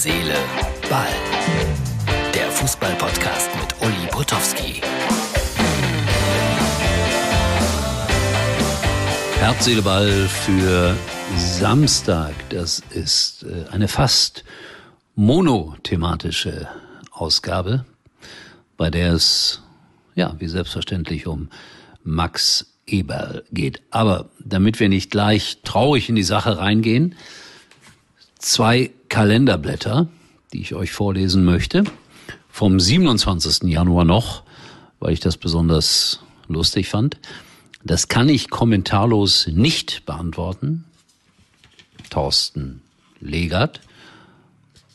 Seele, Ball. Der Fußball-Podcast mit Uli Potowski. Herz, Seele, Ball für Samstag. Das ist äh, eine fast monothematische Ausgabe, bei der es, ja, wie selbstverständlich um Max Eberl geht. Aber damit wir nicht gleich traurig in die Sache reingehen, zwei Kalenderblätter, die ich euch vorlesen möchte, vom 27. Januar noch, weil ich das besonders lustig fand. Das kann ich kommentarlos nicht beantworten. Thorsten Legert.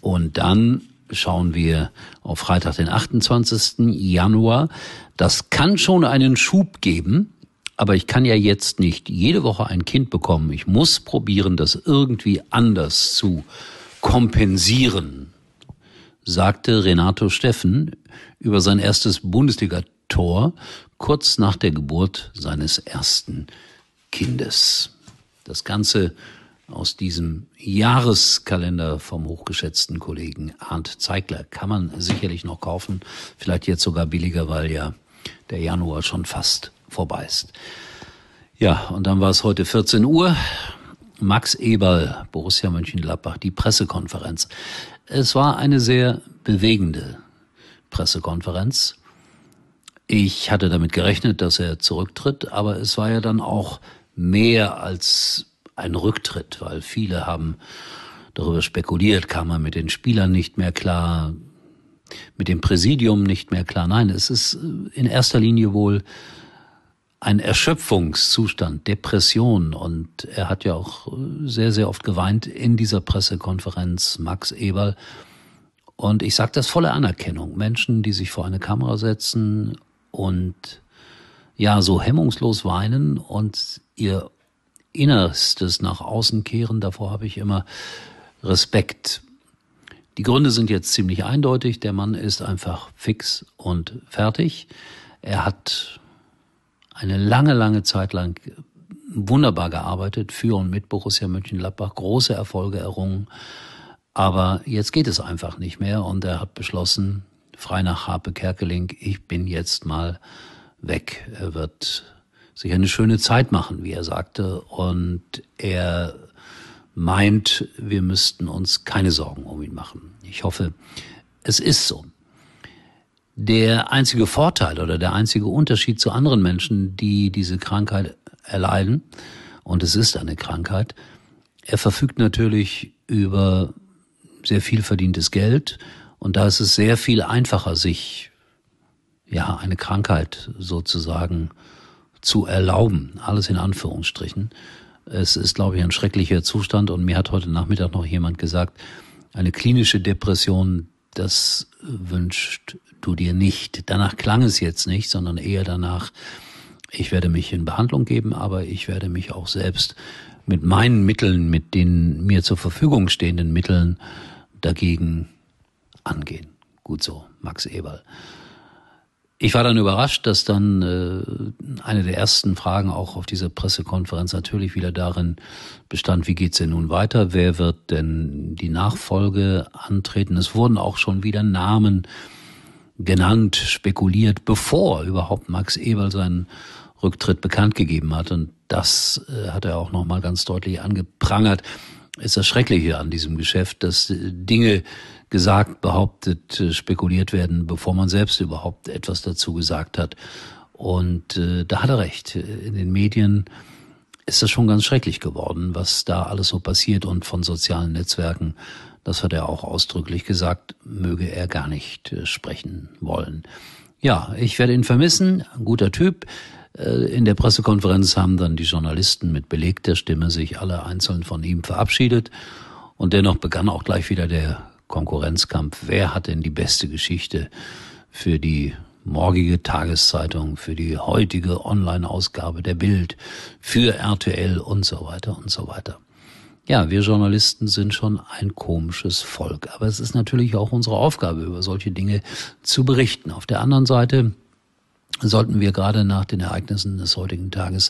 Und dann schauen wir auf Freitag, den 28. Januar. Das kann schon einen Schub geben, aber ich kann ja jetzt nicht jede Woche ein Kind bekommen. Ich muss probieren, das irgendwie anders zu kompensieren, sagte Renato Steffen über sein erstes Bundesliga-Tor kurz nach der Geburt seines ersten Kindes. Das Ganze aus diesem Jahreskalender vom hochgeschätzten Kollegen Arndt Zeigler kann man sicherlich noch kaufen, vielleicht jetzt sogar billiger, weil ja der Januar schon fast vorbei ist. Ja, und dann war es heute 14 Uhr. Max Eberl, Borussia Mönchengladbach, die Pressekonferenz. Es war eine sehr bewegende Pressekonferenz. Ich hatte damit gerechnet, dass er zurücktritt, aber es war ja dann auch mehr als ein Rücktritt, weil viele haben darüber spekuliert, kam er mit den Spielern nicht mehr klar, mit dem Präsidium nicht mehr klar. Nein, es ist in erster Linie wohl ein Erschöpfungszustand, Depression. Und er hat ja auch sehr, sehr oft geweint in dieser Pressekonferenz, Max Eberl. Und ich sage das volle Anerkennung. Menschen, die sich vor eine Kamera setzen und ja, so hemmungslos weinen und ihr Innerstes nach außen kehren, davor habe ich immer Respekt. Die Gründe sind jetzt ziemlich eindeutig. Der Mann ist einfach fix und fertig. Er hat eine lange, lange Zeit lang wunderbar gearbeitet für und mit Borussia Mönchengladbach, große Erfolge errungen. Aber jetzt geht es einfach nicht mehr und er hat beschlossen, frei nach Harpe Kerkeling, ich bin jetzt mal weg. Er wird sich eine schöne Zeit machen, wie er sagte, und er meint, wir müssten uns keine Sorgen um ihn machen. Ich hoffe, es ist so. Der einzige Vorteil oder der einzige Unterschied zu anderen Menschen, die diese Krankheit erleiden, und es ist eine Krankheit, er verfügt natürlich über sehr viel verdientes Geld und da ist es sehr viel einfacher, sich ja eine Krankheit sozusagen zu erlauben. Alles in Anführungsstrichen. Es ist, glaube ich, ein schrecklicher Zustand und mir hat heute Nachmittag noch jemand gesagt, eine klinische Depression, das wünscht du dir nicht. Danach klang es jetzt nicht, sondern eher danach, ich werde mich in Behandlung geben, aber ich werde mich auch selbst mit meinen Mitteln, mit den mir zur Verfügung stehenden Mitteln dagegen angehen. Gut so, Max Eberl. Ich war dann überrascht, dass dann äh, eine der ersten Fragen auch auf dieser Pressekonferenz natürlich wieder darin bestand, wie geht's denn nun weiter? Wer wird denn die Nachfolge antreten? Es wurden auch schon wieder Namen genannt, spekuliert, bevor überhaupt Max Eberl seinen Rücktritt bekannt gegeben hat. Und das äh, hat er auch nochmal ganz deutlich angeprangert. Ist das Schreckliche an diesem Geschäft, dass äh, Dinge gesagt, behauptet, äh, spekuliert werden, bevor man selbst überhaupt etwas dazu gesagt hat. Und äh, da hat er recht. In den Medien ist das schon ganz schrecklich geworden, was da alles so passiert und von sozialen Netzwerken das hat er auch ausdrücklich gesagt, möge er gar nicht äh, sprechen wollen. Ja, ich werde ihn vermissen, ein guter Typ. Äh, in der Pressekonferenz haben dann die Journalisten mit belegter Stimme sich alle einzeln von ihm verabschiedet. Und dennoch begann auch gleich wieder der Konkurrenzkampf. Wer hat denn die beste Geschichte für die morgige Tageszeitung, für die heutige Online-Ausgabe der Bild, für RTL und so weiter und so weiter. Ja, wir Journalisten sind schon ein komisches Volk. Aber es ist natürlich auch unsere Aufgabe, über solche Dinge zu berichten. Auf der anderen Seite sollten wir gerade nach den Ereignissen des heutigen Tages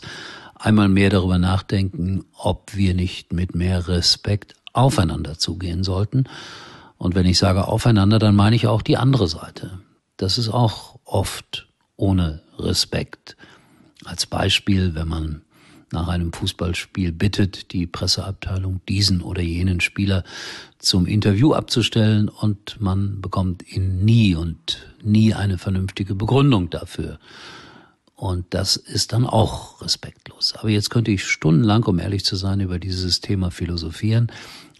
einmal mehr darüber nachdenken, ob wir nicht mit mehr Respekt aufeinander zugehen sollten. Und wenn ich sage aufeinander, dann meine ich auch die andere Seite. Das ist auch oft ohne Respekt. Als Beispiel, wenn man nach einem Fußballspiel bittet, die Presseabteilung diesen oder jenen Spieler zum Interview abzustellen und man bekommt ihn nie und nie eine vernünftige Begründung dafür. Und das ist dann auch respektlos. Aber jetzt könnte ich stundenlang, um ehrlich zu sein, über dieses Thema philosophieren,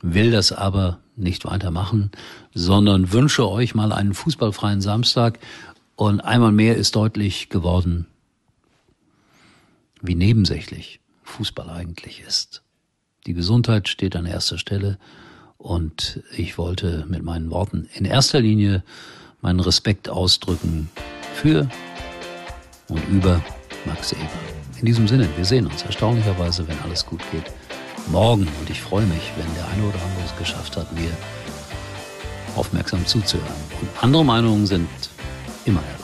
will das aber nicht weitermachen, sondern wünsche euch mal einen fußballfreien Samstag. Und einmal mehr ist deutlich geworden, wie nebensächlich Fußball eigentlich ist. Die Gesundheit steht an erster Stelle und ich wollte mit meinen Worten in erster Linie meinen Respekt ausdrücken für und über Max Eber. In diesem Sinne, wir sehen uns erstaunlicherweise, wenn alles gut geht, morgen und ich freue mich, wenn der eine oder andere es geschafft hat, mir aufmerksam zuzuhören. Und andere Meinungen sind immer erlaubt.